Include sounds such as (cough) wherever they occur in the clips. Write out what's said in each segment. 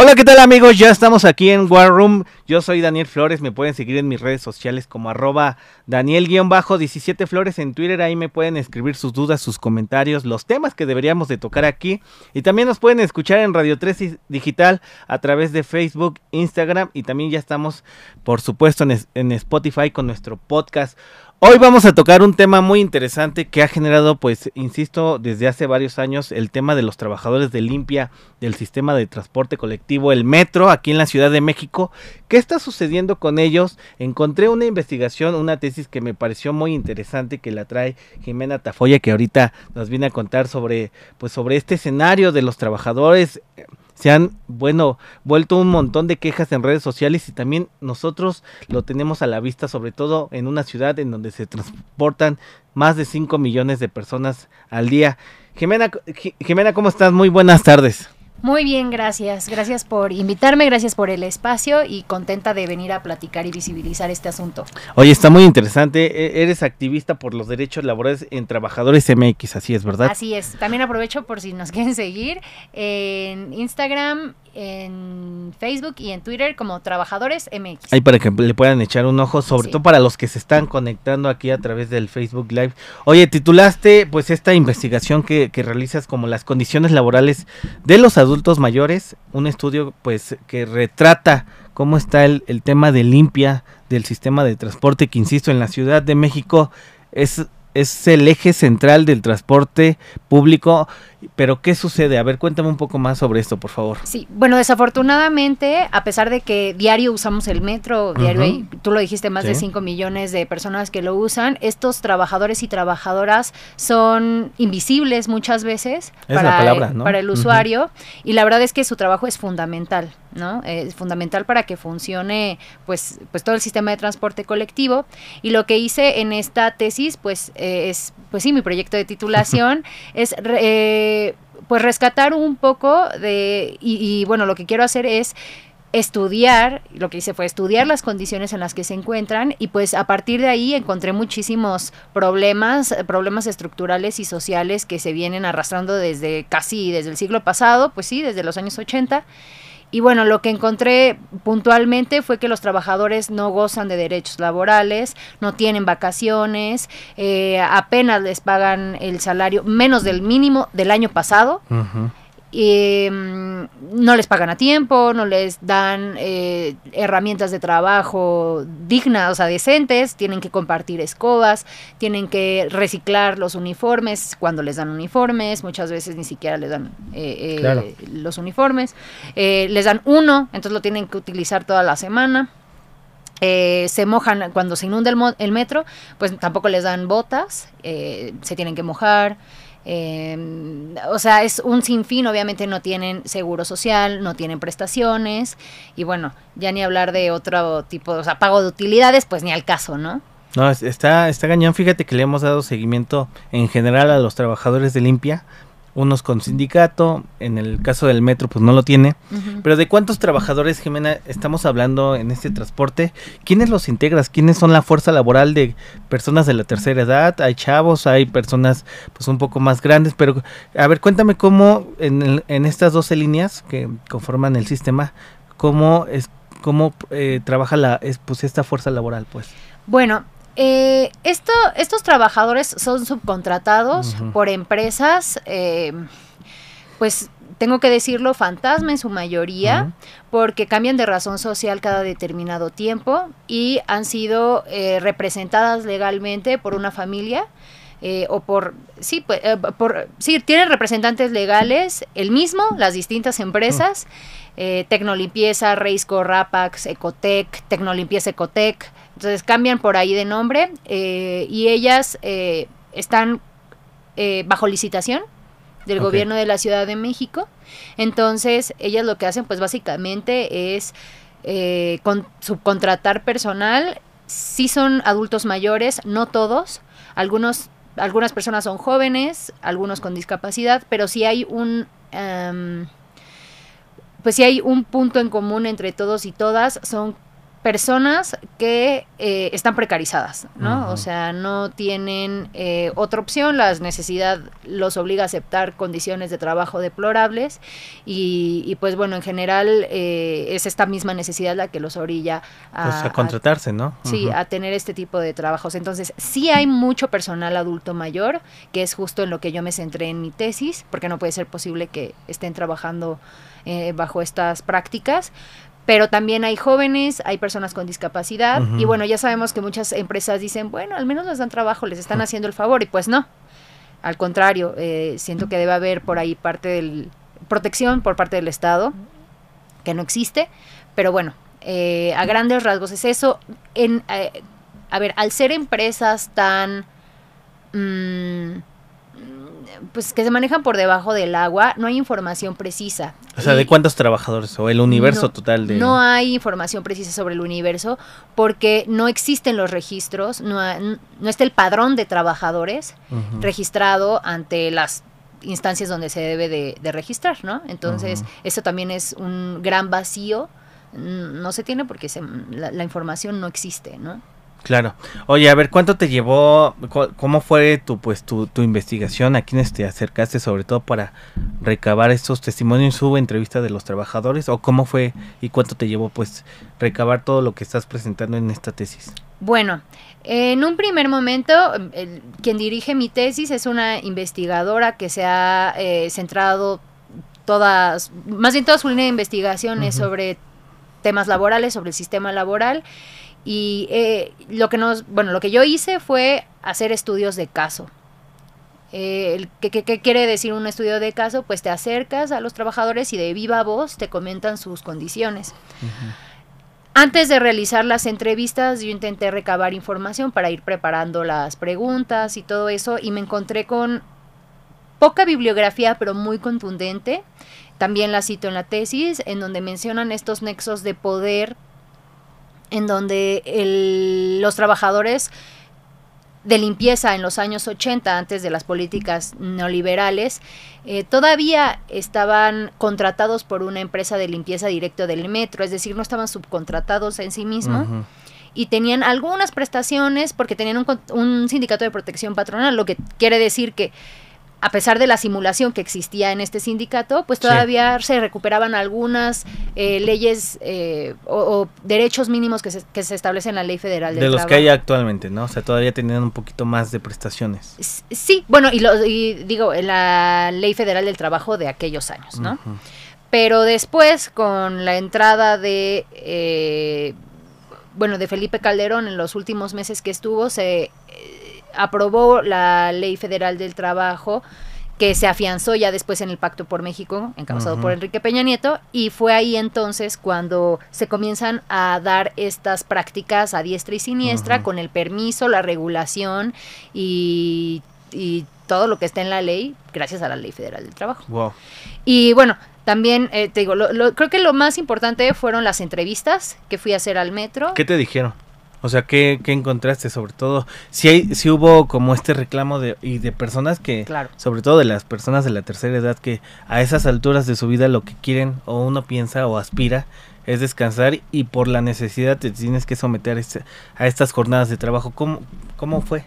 Hola, ¿qué tal amigos? Ya estamos aquí en War Room. Yo soy Daniel Flores, me pueden seguir en mis redes sociales como arroba Daniel-17 Flores en Twitter, ahí me pueden escribir sus dudas, sus comentarios, los temas que deberíamos de tocar aquí. Y también nos pueden escuchar en Radio 3 Digital a través de Facebook, Instagram y también ya estamos, por supuesto, en, en Spotify con nuestro podcast. Hoy vamos a tocar un tema muy interesante que ha generado, pues, insisto, desde hace varios años el tema de los trabajadores de limpia del sistema de transporte colectivo, el metro, aquí en la Ciudad de México. ¿Qué está sucediendo con ellos? Encontré una investigación, una tesis que me pareció muy interesante que la trae Jimena Tafoya, que ahorita nos viene a contar sobre, pues, sobre este escenario de los trabajadores se han, bueno, vuelto un montón de quejas en redes sociales y también nosotros lo tenemos a la vista, sobre todo en una ciudad en donde se transportan más de 5 millones de personas al día. Jimena, Jimena, ¿cómo estás? Muy buenas tardes. Muy bien, gracias. Gracias por invitarme, gracias por el espacio y contenta de venir a platicar y visibilizar este asunto. Oye, está muy interesante. E-, eres activista por los derechos laborales en Trabajadores MX, así es, ¿verdad? Así es. También aprovecho por si nos (laughs) quieren seguir en Instagram en Facebook y en Twitter como Trabajadores MX. Ahí para que le puedan echar un ojo, sobre todo para los que se están conectando aquí a través del Facebook Live. Oye, titulaste pues esta investigación que, que realizas como las condiciones laborales de los adultos mayores, un estudio pues que retrata cómo está el, el tema de limpia del sistema de transporte que insisto en la Ciudad de México es es el eje central del transporte público. Pero ¿qué sucede? A ver, cuéntame un poco más sobre esto, por favor. Sí, bueno, desafortunadamente, a pesar de que diario usamos el metro, diario, tú lo dijiste, más de 5 millones de personas que lo usan, estos trabajadores y trabajadoras son invisibles muchas veces para, para el usuario y la verdad es que su trabajo es fundamental. ¿No? Es fundamental para que funcione pues, pues todo el sistema de transporte colectivo. Y lo que hice en esta tesis, pues eh, es, pues sí, mi proyecto de titulación, (laughs) es eh, pues rescatar un poco de, y, bueno, lo que quiero hacer es estudiar, lo que hice fue estudiar las condiciones en las que se encuentran y pues a partir de ahí encontré muchísimos problemas, problemas estructurales y sociales que se vienen arrastrando desde casi desde el siglo pasado, pues sí, desde los años 80 y bueno, lo que encontré puntualmente fue que los trabajadores no gozan de derechos laborales, no tienen vacaciones, eh, apenas les pagan el salario menos del mínimo del año pasado eh, no les pagan a tiempo, no les dan eh, herramientas de trabajo dignas, o sea, decentes, tienen que compartir escobas, tienen que reciclar los uniformes cuando les dan uniformes, muchas veces ni siquiera les dan eh, los uniformes, les dan uno, entonces lo tienen que utilizar toda la semana. se mojan cuando se inunda el, el, metro, pues tampoco les dan botas, se tienen que mojar. Eh, o sea, es un sinfín, obviamente no tienen seguro social, no tienen prestaciones y bueno, ya ni hablar de otro tipo, o sea, pago de utilidades, pues ni al caso, ¿no? No, está, está gañón, fíjate que le hemos dado seguimiento en general a los trabajadores de limpia, unos con sindicato, en el caso del metro pues no lo tiene, pero ¿de cuántos trabajadores, Jimena, estamos hablando en este transporte? ¿Quiénes los integras? ¿Quiénes son la fuerza laboral de personas de la tercera edad? Hay chavos, hay personas pues un poco más grandes, pero a ver, cuéntame cómo en, en estas 12 líneas que conforman el sistema, cómo es cómo eh, trabaja la pues esta fuerza laboral, pues. Bueno, eh, esto, estos trabajadores son subcontratados por empresas, eh, pues tengo que decirlo, fantasma en su mayoría, porque cambian de razón social cada determinado tiempo y han sido eh, representadas legalmente por una familia. o por sí pues, por sí tienen representantes legales el mismo las distintas empresas Tecnolimpieza Reisco Rapax Ecotec Tecnolimpieza Ecotec entonces cambian por ahí de nombre eh, y ellas eh, están eh, bajo licitación del gobierno de la Ciudad de México. Entonces ellas lo que hacen pues básicamente es con, subcontratar personal. Sí son adultos mayores, no todos. Algunos, algunas personas son jóvenes, algunos con discapacidad, pero sí hay un... Em, pues sí hay un punto en común entre todos y todas, son personas que eh, están precarizadas, ¿no? O sea, no tienen eh, otra opción, la necesidad los obliga a aceptar condiciones de trabajo deplorables y, pues bueno, en general eh, es esta misma necesidad la que los orilla a, pues a contratarse, ¿no? Sí, a tener este tipo de trabajos. Entonces, sí hay mucho personal adulto mayor, que es justo en lo que yo me centré en mi tesis, porque no puede ser posible que estén trabajando bajo estas prácticas, pero también hay jóvenes, hay personas con discapacidad y bueno, ya sabemos que muchas empresas dicen, bueno, al menos les dan trabajo, les están haciendo el favor y pues no. Al contrario, eh, siento que debe haber por ahí parte de protección por parte del Estado, que no existe, pero bueno, eh, a grandes rasgos es eso. En, eh, a ver, al ser empresas tan... Mm, pues que se manejan por debajo del agua, no hay información precisa. O sea, ¿de cuántos trabajadores o el universo total de...? No hay información precisa sobre el universo porque no existen los registros, no, no está el padrón de trabajadores registrado ante las instancias donde se debe de, registrar, ¿no? Entonces, eso también es un gran vacío, no se tiene porque la, la información no existe, ¿no? Claro. Oye, a ver, ¿cuánto te llevó, cómo fue tu, pues, tu, tu investigación? ¿A quiénes te acercaste sobre todo para recabar estos testimonios? ¿Hubo entrevista de los trabajadores o cómo fue y cuánto te llevó, pues, recabar todo lo que estás presentando en esta tesis? Bueno, en un primer momento, quien dirige mi tesis es una investigadora que se ha eh, centrado todas, más bien toda su línea de investigación es sobre temas laborales, sobre el sistema laboral y eh, lo que nos, bueno, lo que yo hice fue hacer estudios de caso. Eh, ¿qué, quiere decir un estudio de caso? Pues te acercas a los trabajadores y de viva voz te comentan sus condiciones. Antes de realizar las entrevistas, yo intenté recabar información para ir preparando las preguntas y todo eso, y me encontré con poca bibliografía, pero muy contundente. También la cito en la tesis, en donde mencionan estos nexos de poder en donde los trabajadores de limpieza en los años 80, antes de las políticas neoliberales, eh, todavía estaban contratados por una empresa de limpieza directo del metro, es decir, no estaban subcontratados en sí mismos. Y tenían algunas prestaciones porque tenían un, un sindicato de protección patronal, lo que quiere decir que a pesar de la simulación que existía en este sindicato, pues todavía se recuperaban algunas eh, leyes eh, o, derechos mínimos que se, que se establecen en la ley federal del de los que hay actualmente, ¿no? O sea, todavía tenían un poquito más de prestaciones. Sí, bueno, y, lo, y digo, en la ley federal del trabajo de aquellos años, ¿no? Pero después, con la entrada de... Eh, bueno, de Felipe Calderón en los últimos meses que estuvo, se aprobó la Ley Federal del Trabajo que se afianzó ya después en el Pacto por México, encabezado por Enrique Peña Nieto, y fue ahí entonces cuando se comienzan a dar estas prácticas a diestra y siniestra con el permiso, la regulación y, todo lo que está en la ley, gracias a la Ley Federal del Trabajo. Y bueno, también eh, te digo, creo que lo más importante fueron las entrevistas que fui a hacer al metro. ¿Qué te dijeron? O sea, ¿qué, ¿qué, encontraste sobre todo? Si hay, si hubo como este reclamo de, y de personas que, sobre todo de las personas de la tercera edad, que a esas alturas de su vida lo que quieren o uno piensa o aspira es descansar y por la necesidad te tienes que someter a, este, estas jornadas de trabajo. ¿Cómo, cómo fue?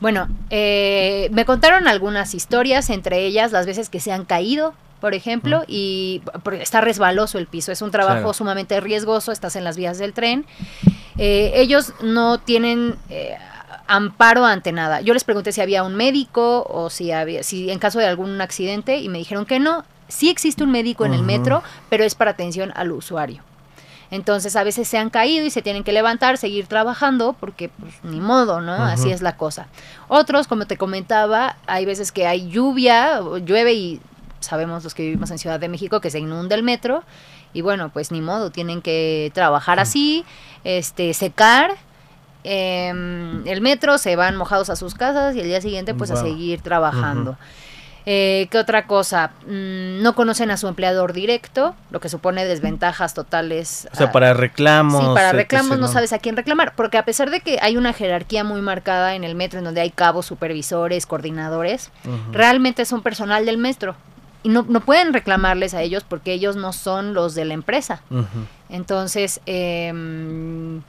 Bueno, eh, me contaron algunas historias, entre ellas las veces que se han caído por ejemplo, y está resbaloso el piso, es un trabajo sumamente riesgoso, estás en las vías del tren. Eh, ellos no tienen eh, amparo ante nada. Yo les pregunté si había un médico o si había, si en caso de algún accidente, y me dijeron que no. Sí existe un médico en el metro, pero es para atención al usuario. Entonces a veces se han caído y se tienen que levantar, seguir trabajando, porque pues ni modo, ¿no? Así es la cosa. Otros, como te comentaba, hay veces que hay lluvia, llueve y sabemos los que vivimos en Ciudad de México que se inunda el metro y bueno, pues ni modo, tienen que trabajar así, este, secar em, el metro, se van mojados a sus casas y el día siguiente pues a seguir trabajando. Eh, ¿Qué otra cosa? Mm, no conocen a su empleador directo, lo que supone desventajas totales. O sea, para reclamos. Sí, para reclamos no sabes a quién reclamar, porque a pesar de que hay una jerarquía muy marcada en el metro, en donde hay cabos, supervisores, coordinadores, realmente son personal del metro y no, no, pueden reclamarles a ellos porque ellos no son los de la empresa. Entonces, em,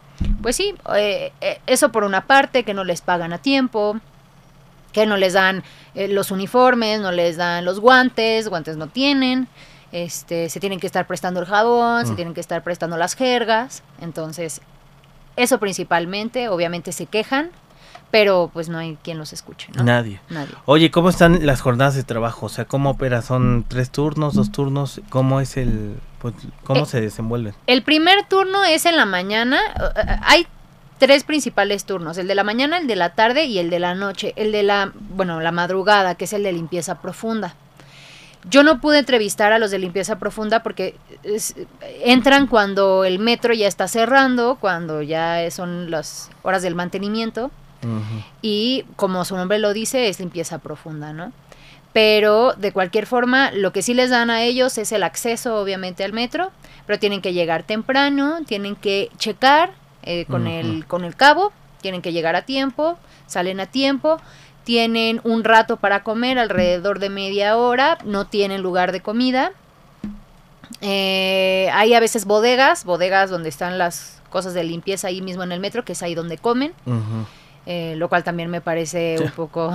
pues sí, eh, eh, eso por una parte, que no les pagan a tiempo, que no les dan eh, los uniformes, no les dan los guantes, guantes no tienen, este, se tienen que estar prestando el jabón, se mm. tienen que estar prestando las jergas, entonces eso principalmente, obviamente se quejan, pero pues no hay quien los escuche. Nadie. Oye, ¿cómo están las jornadas de trabajo? O sea, ¿cómo opera? ¿Son tres turnos, dos turnos? ¿Cómo es el, pues, cómo eh, se desenvuelven? El primer turno es en la mañana. Hay tres principales turnos, el de la mañana, el de la tarde y el de la noche. El de la, bueno, la madrugada, que es el de limpieza profunda. Yo no pude entrevistar a los de limpieza profunda porque entran cuando el metro ya está cerrando, cuando ya son las horas del mantenimiento. Y como su nombre lo dice, es limpieza profunda, ¿no? Pero de cualquier forma, lo que sí les dan a ellos es el acceso, obviamente, al metro, pero tienen que llegar temprano, tienen que checar eh, con, el, con el cabo, tienen que llegar a tiempo, salen a tiempo, tienen un rato para comer, alrededor de media hora, no tienen lugar de comida. Eh, hay a veces bodegas, bodegas donde están las cosas de limpieza ahí mismo en el metro, que es ahí donde comen. Eh, lo cual también me parece un poco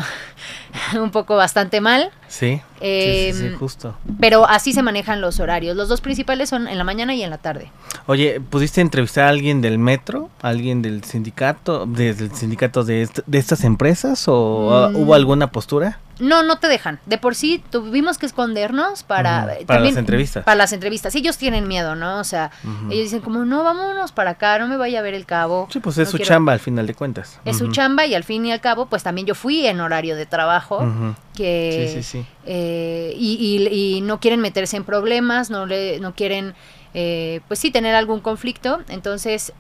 (laughs) un poco bastante mal. Sí, sí, em, justo. Pero así se manejan los horarios. Los dos principales son en la mañana y en la tarde. Oye, ¿pudiste entrevistar a alguien del metro? ¿Alguien del sindicato? ¿Desde el sindicato de, de estas empresas? ¿O mm. hubo alguna postura? No, no te dejan. De por sí tuvimos que escondernos para... Para las entrevistas. Para las entrevistas. Ellos tienen miedo, ¿no? O sea, ellos dicen como, no, vámonos para acá, no me vaya a ver el cabo. Sí, pues es su chamba al final de cuentas. Es su chamba y al fin y al cabo, pues también yo fui en horario de trabajo. Que, sí, sí, sí. Eh, y, y, no quieren meterse en problemas, no, le, no quieren, eh, pues sí, tener algún conflicto. Entonces,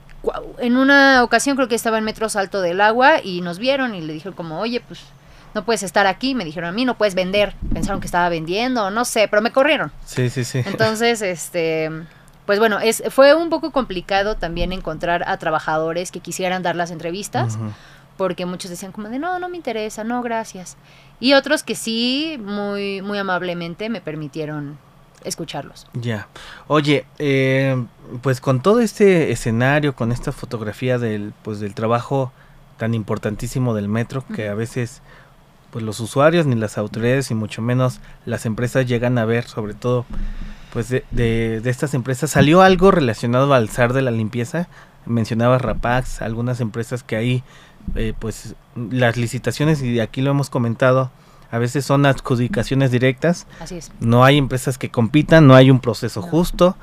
en una ocasión creo que estaba en Metro Salto del Agua y nos vieron y le dijeron como, oye, pues no puedes estar aquí, me dijeron a mí, no puedes vender. Pensaron que estaba vendiendo, no sé, pero me corrieron. Sí, sí, sí. Entonces, (laughs) este, pues bueno, es, fue un poco complicado también encontrar a trabajadores que quisieran dar las entrevistas, porque muchos decían como de, no, no me interesa, no, gracias. Y otros que sí, muy, muy amablemente me permitieron escucharlos. Ya. Oye, eh, pues con todo este escenario, con esta fotografía del, pues del trabajo tan importantísimo del metro, que a veces pues los usuarios ni las autoridades y mucho menos las empresas llegan a ver sobre todo pues de, de, estas empresas. Salió algo relacionado al SAR de la limpieza. Mencionaba Rapax algunas empresas que ahí eh, pues las licitaciones y aquí lo hemos comentado a veces son adjudicaciones directas. Así es. no hay empresas que compitan no hay un proceso justo.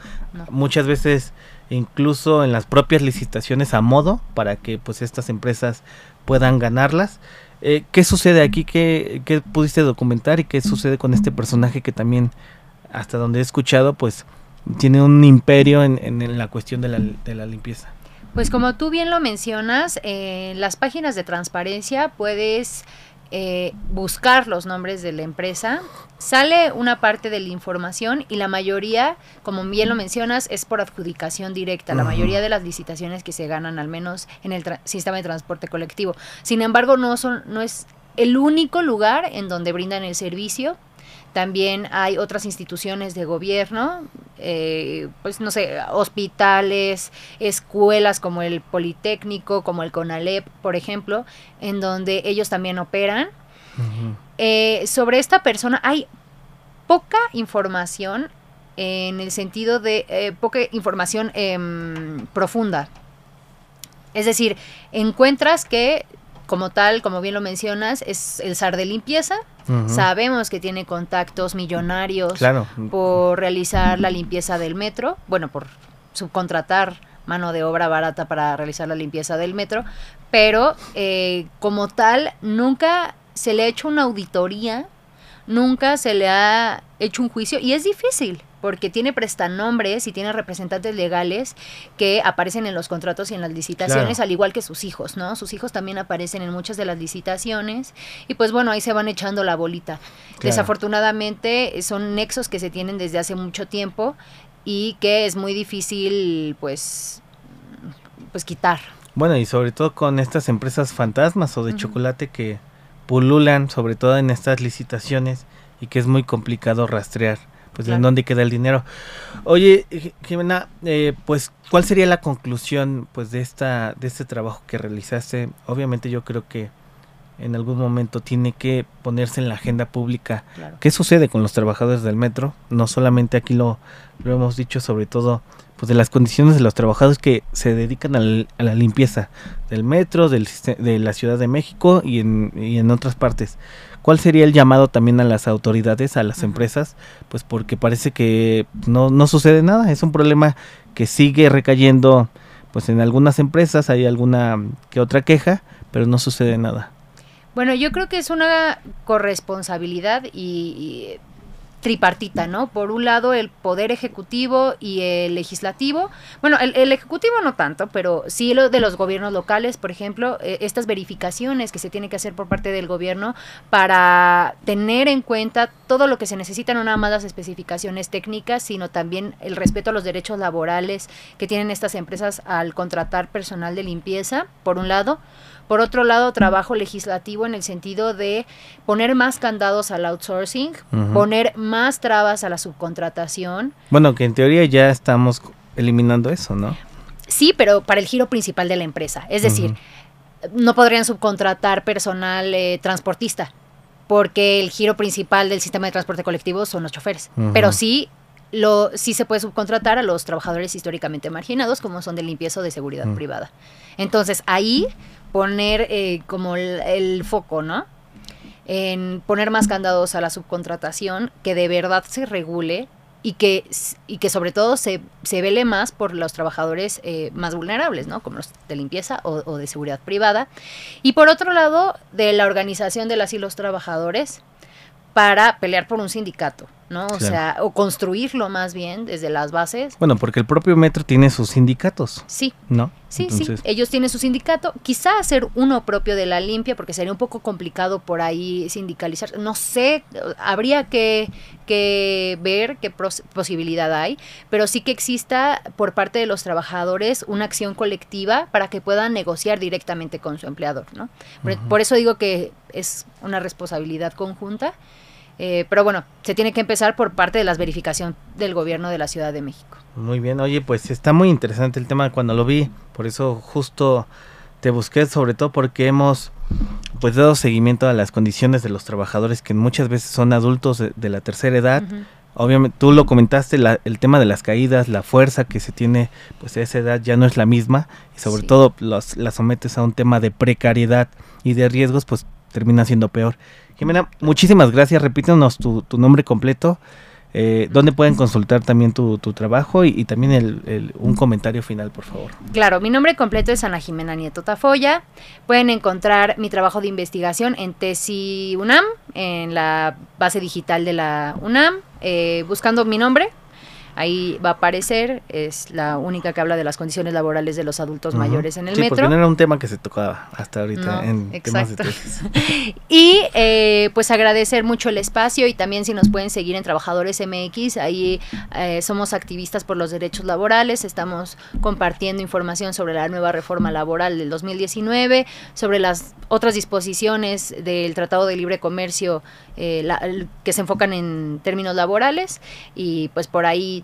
Muchas veces incluso en las propias licitaciones a modo para que pues estas empresas puedan ganarlas eh, ¿Qué sucede aquí? ¿Qué, pudiste documentar y qué sucede con este personaje que también, hasta donde he escuchado, pues tiene un imperio en, la cuestión de la, de la, limpieza? Pues como tú bien lo mencionas, en las páginas de transparencia puedes eh, buscar los nombres de la empresa, sale una parte de la información y la mayoría, como bien lo mencionas, es por adjudicación directa. La mayoría de las licitaciones que se ganan, al menos en el sistema de transporte colectivo. Sin embargo, no, son, no es el único lugar en donde brindan el servicio también hay otras instituciones de gobierno, eh, pues no sé, hospitales, escuelas como el Politécnico, como el CONALEP, por ejemplo, en donde ellos también operan. Eh, sobre esta persona hay poca información en el sentido de eh, poca información em, profunda. Es decir, encuentras que como tal, como bien lo mencionas, es el SAR de limpieza. Sabemos que tiene contactos millonarios por realizar la limpieza del metro, bueno, por subcontratar mano de obra barata para realizar la limpieza del metro, pero eh, como tal, nunca se le ha hecho una auditoría, nunca se le ha hecho un juicio y es difícil porque tiene prestanombres y tiene representantes legales que aparecen en los contratos y en las licitaciones, al igual que sus hijos, ¿no? Sus hijos también aparecen en muchas de las licitaciones y pues bueno, ahí se van echando la bolita. Desafortunadamente son nexos que se tienen desde hace mucho tiempo y que es muy difícil pues pues quitar. Bueno, y sobre todo con estas empresas fantasmas o de chocolate que pululan sobre todo en estas licitaciones y que es muy complicado rastrear pues en dónde queda el dinero. Oye, Jimena, eh, pues ¿cuál sería la conclusión pues de esta de este trabajo que realizaste? Obviamente yo creo que en algún momento tiene que ponerse en la agenda pública. ¿Qué sucede con los trabajadores del metro? No solamente aquí lo, lo hemos dicho, sobre todo pues de las condiciones de los trabajadores que se dedican a la limpieza del metro, del, de la Ciudad de México y en, y en otras partes. ¿Cuál sería el llamado también a las autoridades, a las empresas? Pues porque parece que no, no sucede nada, es un problema que sigue recayendo pues en algunas empresas, hay alguna que otra queja, pero no sucede nada. Bueno, yo creo que es una corresponsabilidad y, tripartita, ¿no? Por un lado el poder ejecutivo y el legislativo. Bueno, el, ejecutivo no tanto, pero sí lo de los gobiernos locales, por ejemplo, eh, estas verificaciones que se tienen que hacer por parte del gobierno para tener en cuenta todo lo que se necesita, no nada más las especificaciones técnicas, sino también el respeto a los derechos laborales que tienen estas empresas al contratar personal de limpieza, por un lado. Por otro lado, trabajo legislativo en el sentido de poner más candados al outsourcing, poner más trabas a la subcontratación. Bueno, que en teoría ya estamos eliminando eso, ¿no? Sí, pero para el giro principal de la empresa. Es decir, no podrían subcontratar personal eh, transportista, porque el giro principal del sistema de transporte colectivo son los choferes. Pero sí lo, sí se puede subcontratar a los trabajadores históricamente marginados, como son de limpieza o de seguridad privada. Entonces, ahí poner eh, como el, foco, ¿no? En poner más candados a la subcontratación, que de verdad se regule y que, y que sobre todo se, se vele más por los trabajadores eh, más vulnerables, ¿no? Como los de limpieza o, o, de seguridad privada. Y por otro lado, de la organización de las y los trabajadores para pelear por un sindicato. ¿No? O sea, o construirlo más bien desde las bases. Bueno, porque el propio metro tiene sus sindicatos. Sí. ¿No? Sí, sí. Ellos tienen su sindicato. Quizá hacer uno propio de la limpia, porque sería un poco complicado por ahí sindicalizar. No sé, habría que, que ver qué posibilidad hay, pero sí que exista por parte de los trabajadores una acción colectiva para que puedan negociar directamente con su empleador, ¿no? por eso digo que es una responsabilidad conjunta. Eh, pero bueno, se tiene que empezar por parte de las verificaciones del gobierno de la Ciudad de México. Muy bien, oye, pues está muy interesante el tema cuando lo vi, por eso justo te busqué, sobre todo porque hemos pues dado seguimiento a las condiciones de los trabajadores que muchas veces son adultos de, la tercera edad. Obviamente, tú lo comentaste, el tema de las caídas, la fuerza que se tiene pues a esa edad ya no es la misma y sobre todo los, la sometes a un tema de precariedad y de riesgos, pues termina siendo peor. Jimena, muchísimas gracias. Repítanos tu, nombre completo. Eh, ¿Dónde pueden consultar también tu, trabajo y, también el, un comentario final, por favor? Claro, mi nombre completo es Ana Jimena Nieto Tafoya. Pueden encontrar mi trabajo de investigación en Tesi UNAM, en la base digital de la UNAM, eh, buscando mi nombre, Ahí va a aparecer, es la única que habla de las condiciones laborales de los adultos mayores en el sí, metro. Porque no era un tema que se tocaba hasta ahorita en exacto. temas de (laughs) y eh, pues agradecer mucho el espacio y también si nos pueden seguir en Trabajadores MX, ahí eh, somos activistas por los derechos laborales, estamos compartiendo información sobre la nueva reforma laboral del 2019, sobre las otras disposiciones del Tratado de Libre Comercio eh, que se enfocan en términos laborales y pues por ahí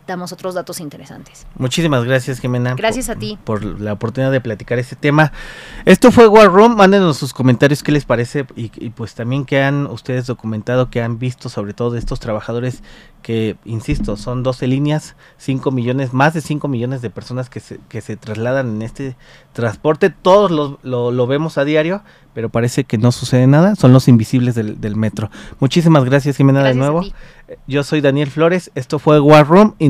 damos otros datos interesantes. Muchísimas gracias, Jimena. Gracias a ti. Por la oportunidad de platicar este tema. Esto fue War Room. Mándenos sus comentarios qué les parece y, pues también qué han ustedes documentado, qué han visto sobre todo de estos trabajadores que, insisto, son 12 líneas, 5 millones, más de 5 millones de personas que se, que se trasladan en este transporte. Todos lo, lo, vemos a diario, pero parece que no sucede nada. Son los invisibles del, del metro. Muchísimas gracias, Jimena, de nuevo. Yo soy Daniel Flores. Esto fue War Room y